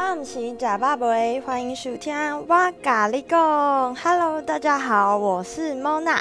暗时假爸爸，欢迎收听我咖喱贡。Hello，大家好，我是 Mona。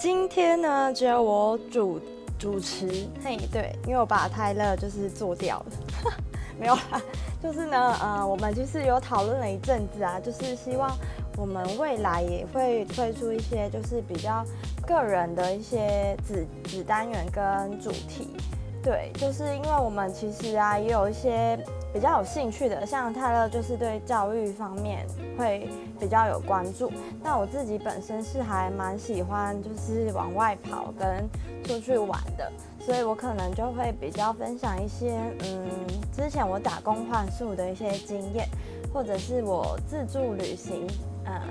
今天呢，只有我主主持。嘿，对，因为我把泰勒就是做掉了，没有啦。就是呢，呃，我们其实有讨论了一阵子啊，就是希望我们未来也会推出一些就是比较个人的一些子子单元跟主题。对，就是因为我们其实啊，也有一些比较有兴趣的，像泰勒就是对教育方面会比较有关注。那我自己本身是还蛮喜欢就是往外跑跟出去玩的，所以我可能就会比较分享一些嗯，之前我打工换宿的一些经验，或者是我自助旅行。呃，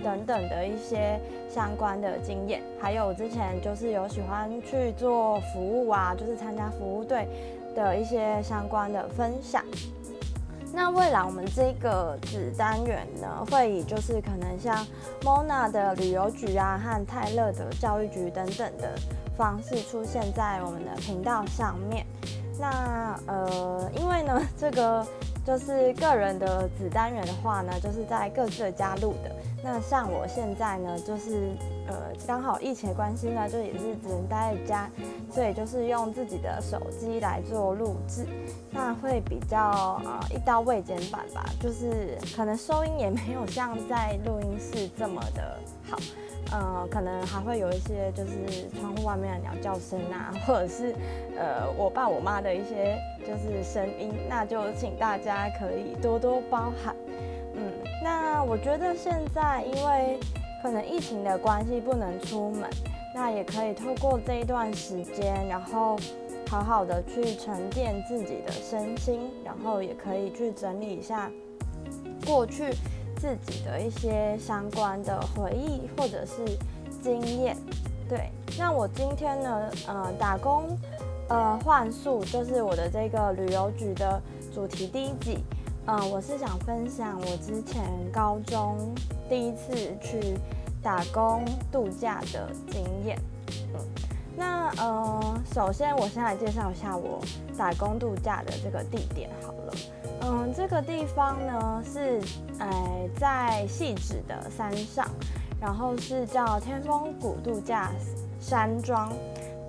等等的一些相关的经验，还有之前就是有喜欢去做服务啊，就是参加服务队的一些相关的分享。那未来我们这个子单元呢，会以就是可能像 Mona 的旅游局啊，和泰勒的教育局等等的方式出现在我们的频道上面。那呃，因为呢，这个。就是个人的子单元的话呢，就是在各自的家录的。那像我现在呢，就是呃刚好疫情关系呢，就也是只能待在家，所以就是用自己的手机来做录制，那会比较呃一刀未剪版吧，就是可能收音也没有像在录音室这么的好。呃，可能还会有一些就是窗户外面的鸟叫声啊，或者是呃我爸我妈的一些就是声音，那就请大家可以多多包涵。嗯，那我觉得现在因为可能疫情的关系不能出门，那也可以透过这一段时间，然后好好的去沉淀自己的身心，然后也可以去整理一下过去。自己的一些相关的回忆或者是经验，对。那我今天呢，呃，打工，呃，换宿就是我的这个旅游局的主题第一集，嗯，我是想分享我之前高中第一次去打工度假的经验。嗯，那呃，首先我先来介绍一下我打工度假的这个地点好。嗯，这个地方呢是，呃，在细致的山上，然后是叫天峰谷度假山庄。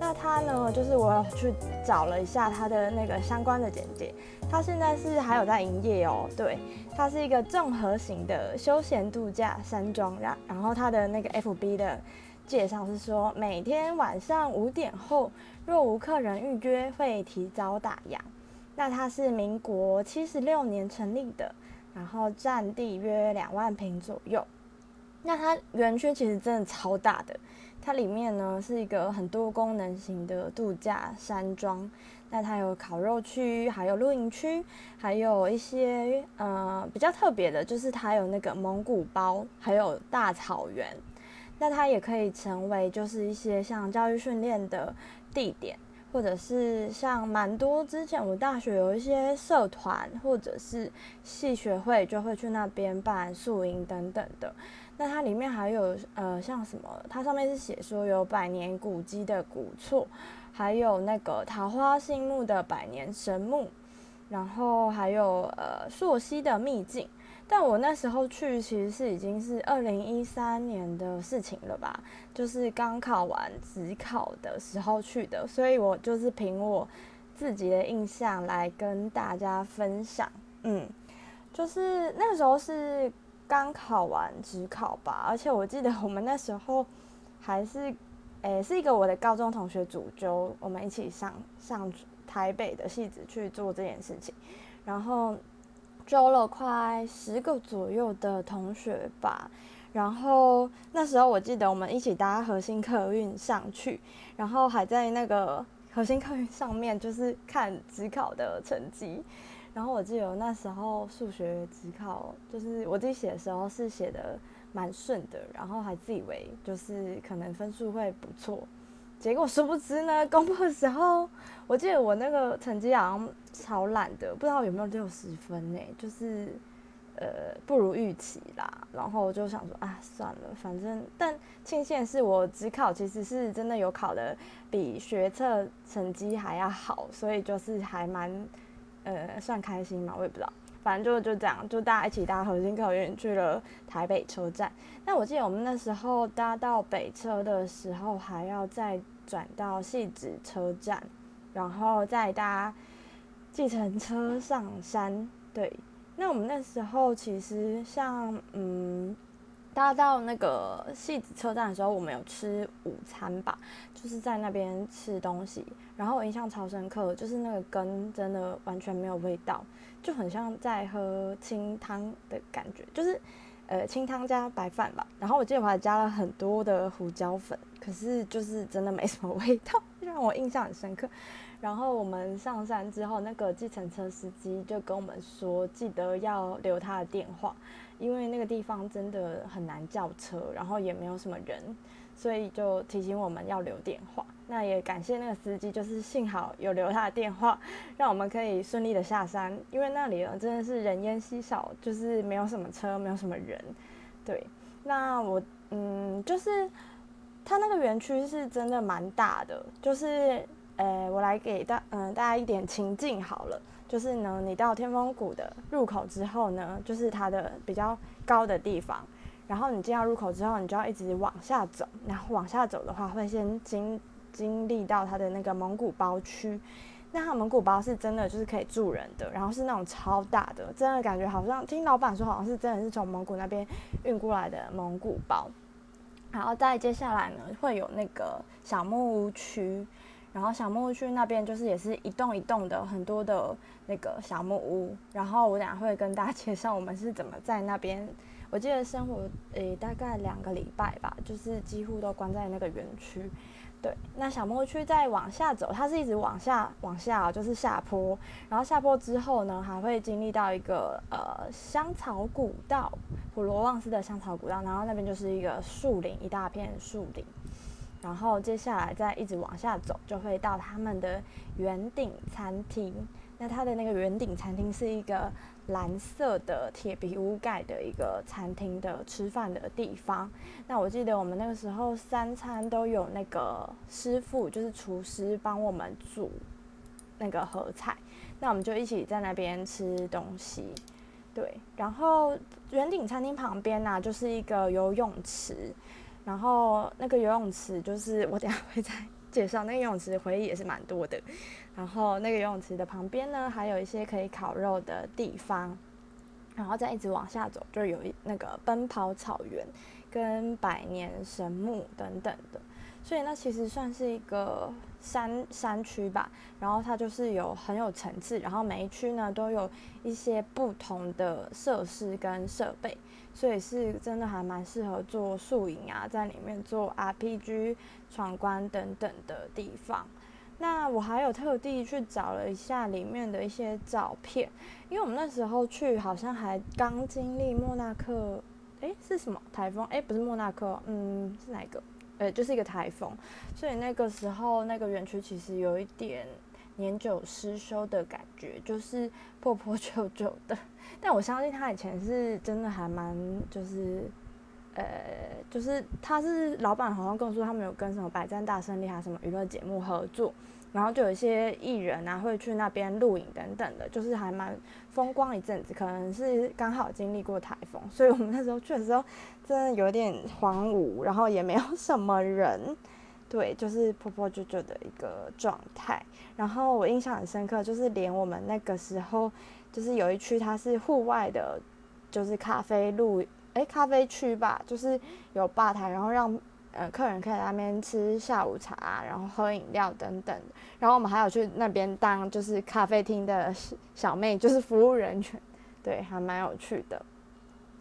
那它呢，就是我去找了一下它的那个相关的简介，它现在是还有在营业哦。对，它是一个综合型的休闲度假山庄。然然后它的那个 FB 的介绍是说，每天晚上五点后，若无客人预约，会提早打烊。那它是民国七十六年成立的，然后占地约两万平左右。那它园区其实真的超大的，它里面呢是一个很多功能型的度假山庄。那它有烤肉区，还有露营区，还有一些呃比较特别的，就是它有那个蒙古包，还有大草原。那它也可以成为就是一些像教育训练的地点。或者是像蛮多之前我大学有一些社团或者是系学会就会去那边办宿营等等的。那它里面还有呃像什么？它上面是写说有百年古迹的古厝，还有那个桃花心木的百年神木，然后还有呃朔溪的秘境。但我那时候去其实是已经是二零一三年的事情了吧，就是刚考完职考的时候去的，所以我就是凭我自己的印象来跟大家分享。嗯，就是那时候是刚考完职考吧，而且我记得我们那时候还是，诶，是一个我的高中同学主揪，我们一起上上台北的戏子去做这件事情，然后。招了快十个左右的同学吧，然后那时候我记得我们一起搭核心客运上去，然后还在那个核心客运上面就是看职考的成绩，然后我记得那时候数学职考就是我自己写的时候是写的蛮顺的，然后还自以为就是可能分数会不错。结果殊不知呢，公布的时候，我记得我那个成绩好像超烂的，不知道有没有六十分呢，就是呃不如预期啦。然后就想说啊，算了，反正但庆幸是我只考其实是真的有考的比学测成绩还要好，所以就是还蛮呃算开心嘛，我也不知道。反正就就这样，就大家一起搭核心客运去了台北车站。那我记得我们那时候搭到北车的时候，还要再转到戏子车站，然后再搭计程车上山。对，那我们那时候其实像嗯。搭到那个戏子车站的时候，我们有吃午餐吧，就是在那边吃东西。然后我印象超深刻，就是那个羹真的完全没有味道，就很像在喝清汤的感觉，就是呃清汤加白饭吧。然后我记得我还加了很多的胡椒粉，可是就是真的没什么 味道，让我印象很深刻。然后我们上山之后，那个计程车司机就跟我们说，记得要留他的电话。因为那个地方真的很难叫车，然后也没有什么人，所以就提醒我们要留电话。那也感谢那个司机，就是幸好有留他的电话，让我们可以顺利的下山。因为那里呢真的是人烟稀少，就是没有什么车，没有什么人。对，那我嗯，就是它那个园区是真的蛮大的，就是呃，我来给大嗯大家一点情境好了。就是呢，你到天峰谷的入口之后呢，就是它的比较高的地方。然后你进到入口之后，你就要一直往下走。然后往下走的话，会先经经历到它的那个蒙古包区。那它蒙古包是真的就是可以住人的，然后是那种超大的，真的感觉好像听老板说，好像是真的是从蒙古那边运过来的蒙古包。然后再接下来呢，会有那个小木屋区。然后小木屋区那边就是也是一栋一栋的很多的那个小木屋，然后我等下会跟大家介绍我们是怎么在那边。我记得生活诶大概两个礼拜吧，就是几乎都关在那个园区。对，那小木屋区再往下走，它是一直往下往下，就是下坡。然后下坡之后呢，还会经历到一个呃香草古道，普罗旺斯的香草古道，然后那边就是一个树林，一大片树林。然后接下来再一直往下走，就会到他们的圆顶餐厅。那它的那个圆顶餐厅是一个蓝色的铁皮屋盖的一个餐厅的吃饭的地方。那我记得我们那个时候三餐都有那个师傅，就是厨师帮我们煮那个合菜。那我们就一起在那边吃东西。对，然后圆顶餐厅旁边呢，就是一个游泳池。然后那个游泳池就是我等下会再 介绍，那个游泳池回忆也是蛮多的。然后那个游泳池的旁边呢，还有一些可以烤肉的地方。然后再一直往下走，就有一那个奔跑草原跟百年神木等等的。所以那其实算是一个山山区吧，然后它就是有很有层次，然后每一区呢都有一些不同的设施跟设备，所以是真的还蛮适合做宿营啊，在里面做 RPG 闯关等等的地方。那我还有特地去找了一下里面的一些照片，因为我们那时候去好像还刚经历莫纳克，诶，是什么台风？诶，不是莫纳克，嗯，是哪一个？呃，就是一个台风，所以那个时候那个园区其实有一点年久失修的感觉，就是破破旧旧的。但我相信他以前是真的还蛮，就是，呃，就是他是老板，好像跟我说他们有跟什么百战大胜利还什么娱乐节目合作。然后就有一些艺人啊会去那边录影等等的，就是还蛮风光一阵子。可能是刚好经历过台风，所以我们那时候去的时候真的有点荒芜，然后也没有什么人，对，就是破破旧旧的一个状态。然后我印象很深刻，就是连我们那个时候就是有一区它是户外的，就是咖啡路，哎，咖啡区吧，就是有吧台，然后让。呃，客人可以在那边吃下午茶，然后喝饮料等等。然后我们还有去那边当就是咖啡厅的小妹，就是服务人员，对，还蛮有趣的。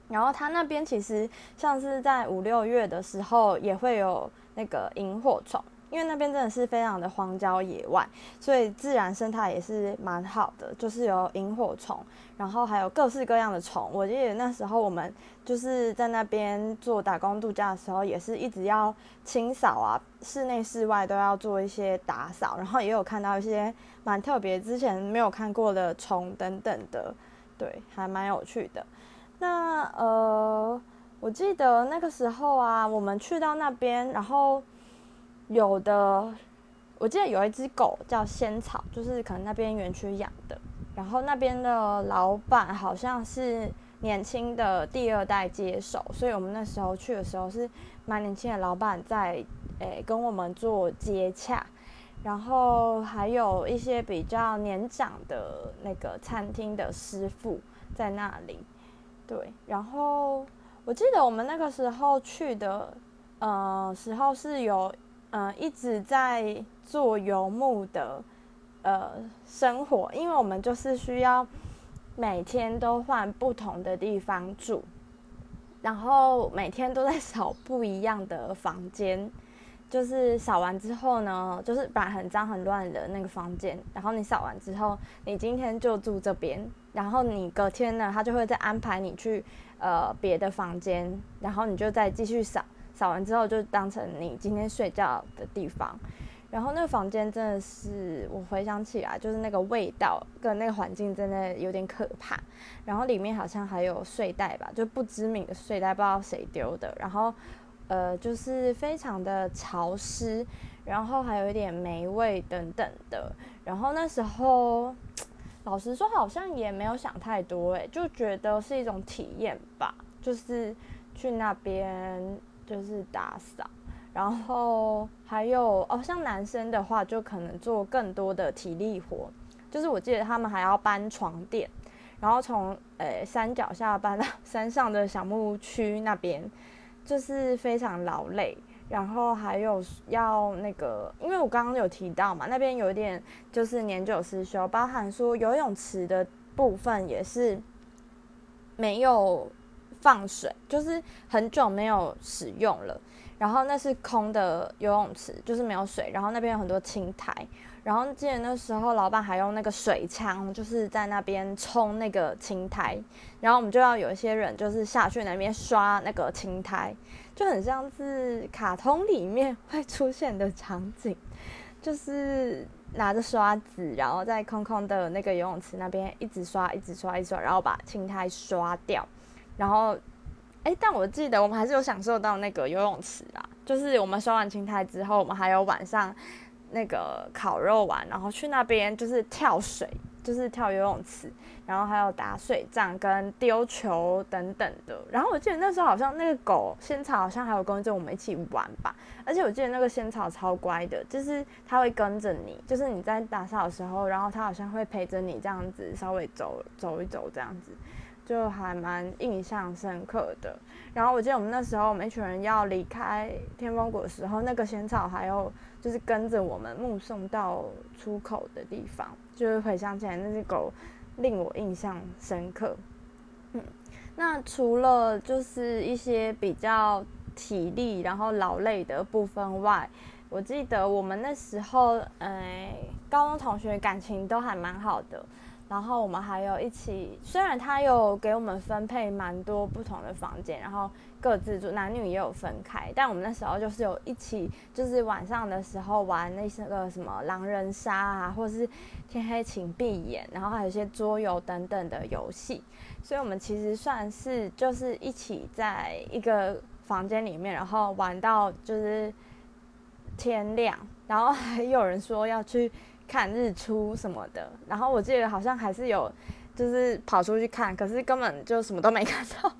然后他那边其实像是在五六月的时候也会有那个萤火虫。因为那边真的是非常的荒郊野外，所以自然生态也是蛮好的，就是有萤火虫，然后还有各式各样的虫。我记得那时候我们就是在那边做打工度假的时候，也是一直要清扫啊，室内室外都要做一些打扫，然后也有看到一些蛮特别、之前没有看过的虫等等的，对，还蛮有趣的。那呃，我记得那个时候啊，我们去到那边，然后。有的，我记得有一只狗叫仙草，就是可能那边园区养的。然后那边的老板好像是年轻的第二代接手，所以我们那时候去的时候是蛮年轻的老板在诶跟我们做接洽，然后还有一些比较年长的那个餐厅的师傅在那里，对，然后我记得我们那个时候去的呃时候是有呃一直在做游牧的。呃，生活，因为我们就是需要每天都换不同的地方住，然后每天都在扫不一样的房间，就是扫完之后呢，就是把很脏很乱的那个房间，然后你扫完之后，你今天就住这边，然后你隔天呢，他就会再安排你去呃别的房间，然后你就再继续扫，扫完之后就当成你今天睡觉的地方。然后那个房间真的是，我回想起来，就是那个味道跟那个环境真的有点可怕。然后里面好像还有睡袋吧，就不知名的睡袋，不知道谁丢的。然后，呃，就是非常的潮湿，然后还有一点霉味等等的。然后那时候，老实说，好像也没有想太多，诶，就觉得是一种体验吧，就是去那边就是打扫。然后还有哦，像男生的话，就可能做更多的体力活，就是我记得他们还要搬床垫，然后从呃山脚下搬到 山上的小木屋区那边，就是非常劳累。然后还有要那个，因为我刚刚有提到嘛，那边有一点就是年久失修，包含说游泳池的部分也是没有放水，就是很久没有使用了。然后那是空的游泳池，就是没有水。然后那边有很多青苔。然后记得那时候老板还用那个水枪，就是在那边冲那个青苔。然后我们就要有一些人就是下去那边刷那个青苔，就很像是卡通里面会出现的场景，就是拿着刷子，然后在空空的那个游泳池那边一直刷，一直刷，一直刷，然后把青苔刷掉，然后。哎，但我记得我们还是有享受到那个游泳池啊，就是我们刷完青苔之后，我们还有晚上那个烤肉玩，然后去那边就是跳水，就是跳游泳池，然后还有打水仗跟丢球等等的。然后我记得那时候好像那个狗仙草好像还有跟着我们一起玩吧，而且我记得那个仙草超乖的，就是它会跟着你，就是你在打扫的时候，然后它好像会陪着你这样子稍微走走一走这样子。就还蛮印象深刻的。然后我记得我们那时候，我们一群人要离开天风谷的时候，那个仙草还有就是跟着我们目送到出口的地方，就是回想起来那只狗令我印象深刻。嗯，那除了就是一些比较体力然后劳累的部分外，我记得我们那时候，哎，高中同学感情都还蛮好的。然后我们还有一起，虽然他有给我们分配蛮多不同的房间，然后各自住，男女也有分开，但我们那时候就是有一起，就是晚上的时候玩那些个什么狼人杀啊，或是天黑请闭眼，然后还有一些桌游等等的游戏，所以我们其实算是就是一起在一个房间里面，然后玩到就是天亮，然后还有人说要去。看日出什么的，然后我记得好像还是有，就是跑出去看，可是根本就什么都没看到。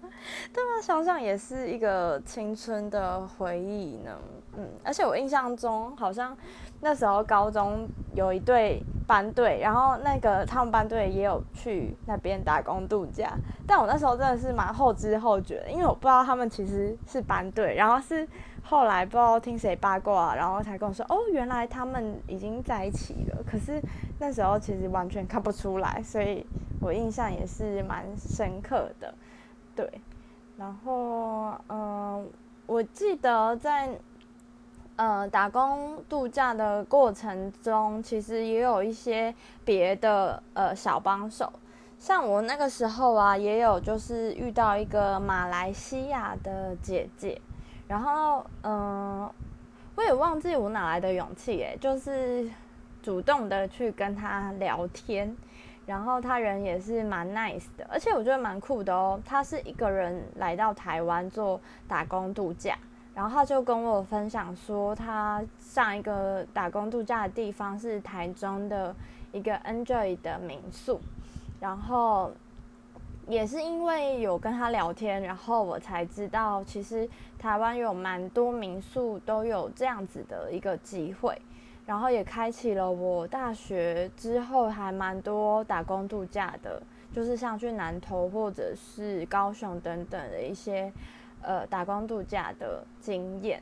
对啊，想想也是一个青春的回忆呢。嗯，而且我印象中好像那时候高中有一队班队，然后那个他们班队也有去那边打工度假，但我那时候真的是蛮后知后觉的，因为我不知道他们其实是班队，然后是。后来不知道听谁八卦，然后才跟我说，哦，原来他们已经在一起了。可是那时候其实完全看不出来，所以我印象也是蛮深刻的。对，然后嗯，我记得在呃打工度假的过程中，其实也有一些别的呃小帮手，像我那个时候啊，也有就是遇到一个马来西亚的姐姐。然后，嗯，我也忘记我哪来的勇气，诶，就是主动的去跟他聊天，然后他人也是蛮 nice 的，而且我觉得蛮酷的哦。他是一个人来到台湾做打工度假，然后他就跟我分享说，他上一个打工度假的地方是台中的一个 Enjoy 的民宿。然后也是因为有跟他聊天，然后我才知道，其实台湾有蛮多民宿都有这样子的一个机会，然后也开启了我大学之后还蛮多打工度假的，就是像去南投或者是高雄等等的一些呃打工度假的经验。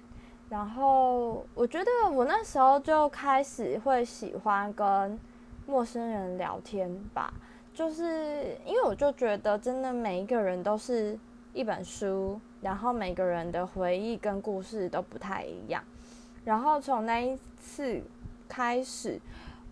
然后我觉得我那时候就开始会喜欢跟陌生人聊天吧。就是因为我就觉得，真的每一个人都是一本书，然后每个人的回忆跟故事都不太一样。然后从那一次开始，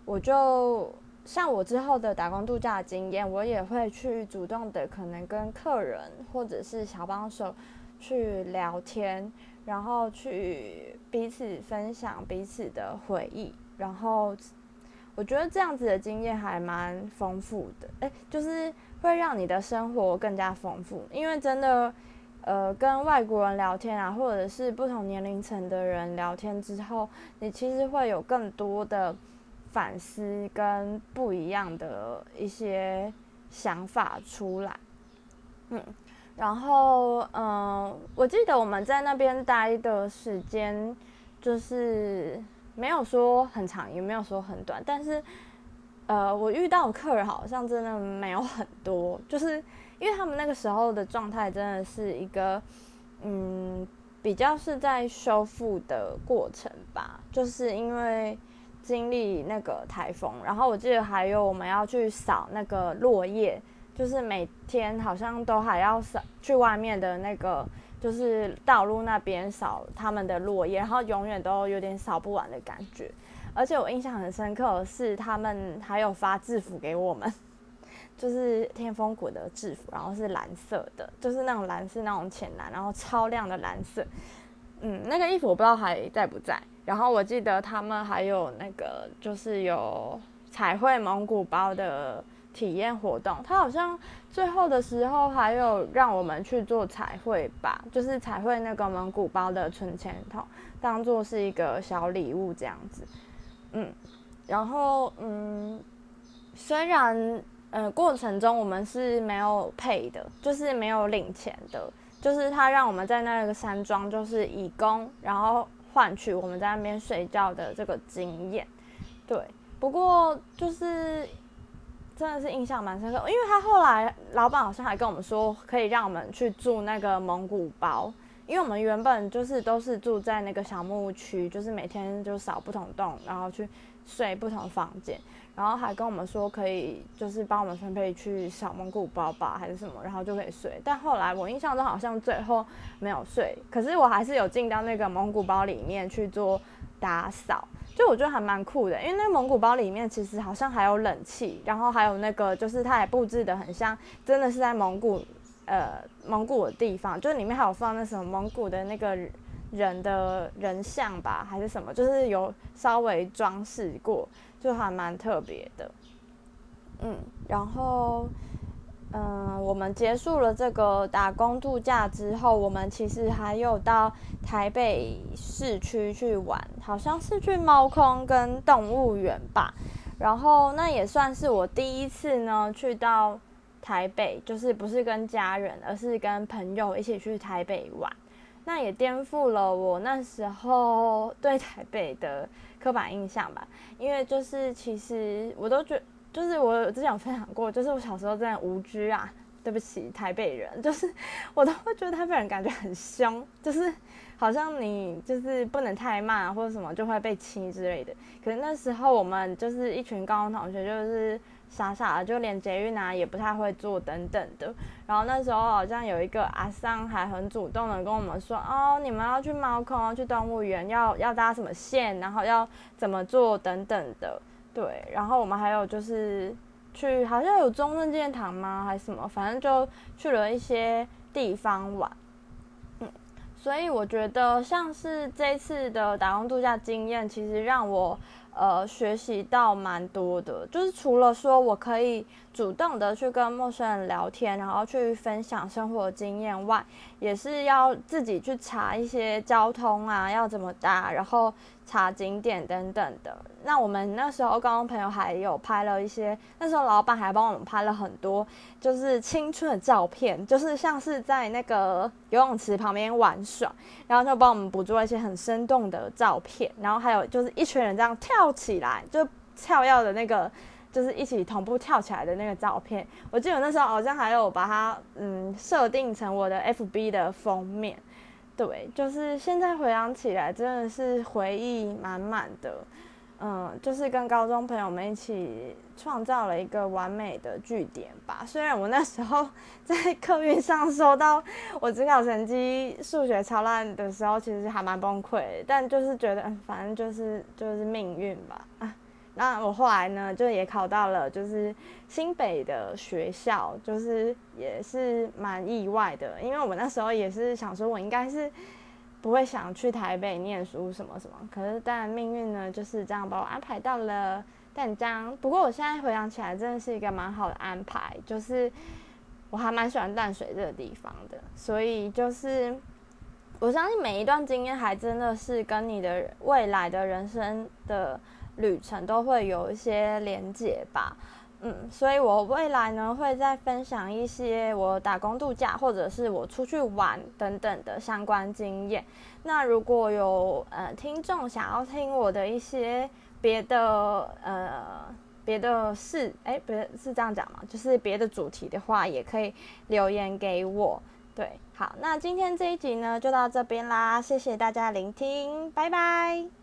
我就像我之后的打工度假经验，我也会去主动的可能跟客人或者是小帮手去聊天，然后去彼此分享彼此的回忆，然后。我觉得这样子的经验还蛮丰富的，诶，就是会让你的生活更加丰富。因为真的，呃，跟外国人聊天啊，或者是不同年龄层的人聊天之后，你其实会有更多的反思跟不一样的一些想法出来。嗯，然后，嗯，我记得我们在那边待的时间就是。没有说很长，也没有说很短，但是，呃，我遇到客人好像真的没有很多，就是因为他们那个时候的状态真的是一个，嗯，比较是在修复的过程吧，就是因为经历那个台风，然后我记得还有我们要去扫那个落叶，就是每天好像都还要扫去外面的那个。就是道路那边扫他们的落叶，然后永远都有点扫不完的感觉。而且我印象很深刻的是，他们还有发制服给我们，就是天风谷的制服，然后是蓝色的，就是那种蓝是那种浅蓝，然后超亮的蓝色。嗯，那个衣服我不知道还在不在。然后我记得他们还有那个就是有彩绘蒙古包的。体验活动，他好像最后的时候还有让我们去做彩绘吧，就是彩绘那个蒙古包的存钱筒，当做是一个小礼物这样子。嗯，然后嗯，虽然呃过程中我们是没有配的，就是没有领钱的，就是他让我们在那个山庄就是以工，然后换取我们在那边睡觉的这个经验。对，不过就是。真的是印象蛮深刻，因为他后来老板好像还跟我们说，可以让我们去住那个蒙古包，因为我们原本就是都是住在那个小木屋区，就是每天就扫不同栋，然后去睡不同房间，然后还跟我们说可以就是帮我们分配去小蒙古包吧，还是什么，然后就可以睡。但后来我印象中好像最后没有睡，可是我还是有进到那个蒙古包里面去做打扫。就我觉得还蛮酷的，因为那个蒙古包里面其实好像还有冷气，然后还有那个就是它也布置的很像，真的是在蒙古，呃，蒙古的地方，就是里面还有放那什么蒙古的那个人的人像吧，还是什么，就是有稍微装饰过，就还蛮特别的，嗯，然后。嗯，我们结束了这个打工度假之后，我们其实还有到台北市区去玩，好像是去猫空跟动物园吧。然后那也算是我第一次呢去到台北，就是不是跟家人，而是跟朋友一起去台北玩。那也颠覆了我那时候对台北的刻板印象吧，因为就是其实我都觉。就是我之前有分享过，就是我小时候真的无知啊，对不起台北人，就是我都会觉得台北人感觉很凶，就是好像你就是不能太慢或者什么就会被亲之类的。可是那时候我们就是一群高中同学，就是傻傻的，就连捷运啊也不太会坐等等的。然后那时候好像有一个阿桑还很主动的跟我们说，哦，你们要去猫空，去动物园，要要搭什么线，然后要怎么做等等的。对，然后我们还有就是去，好像有中正纪念堂吗？还是什么？反正就去了一些地方玩。嗯，所以我觉得像是这次的打工度假经验，其实让我呃，学习到蛮多的，就是除了说我可以主动的去跟陌生人聊天，然后去分享生活经验外，也是要自己去查一些交通啊，要怎么搭，然后查景点等等的。那我们那时候高中朋友还有拍了一些，那时候老板还帮我们拍了很多，就是青春的照片，就是像是在那个游泳池旁边玩耍，然后就帮我们捕捉一些很生动的照片，然后还有就是一群人这样跳跳起来，就跳跃的那个，就是一起同步跳起来的那个照片。我记得那时候好像还有把它嗯设定成我的 FB 的封面，对，就是现在回想起来真的是回忆满满的。嗯，就是跟高中朋友们一起创造了一个完美的据点吧。虽然我那时候 在客运上收到我只考成绩数学超烂的时候，其实还蛮崩溃，但就是觉得反正就是就是命运吧。啊，那我后来呢，就也考到了就是新北的学校，就是也是蛮意外的，因为我们那时候也是想说，我应该是。不会想去台北念书什么什么，可是但命运呢就是这样把我安排到了淡江。不过我现在回想起来，真的是一个蛮好的安排，就是我还蛮喜欢淡水这个地方的。所以就是我相信每一段经验还真的是跟你的未来的人生的旅程都会有一些连结吧。嗯，所以我未来呢会再分享一些我打工度假或者是我出去玩等等的相关经验。那如果有呃听众想要听我的一些别的呃别的事，哎，别是这样讲吗？就是别的主题的话，也可以留言给我。对，好，那今天这一集呢就到这边啦，谢谢大家聆听，拜拜。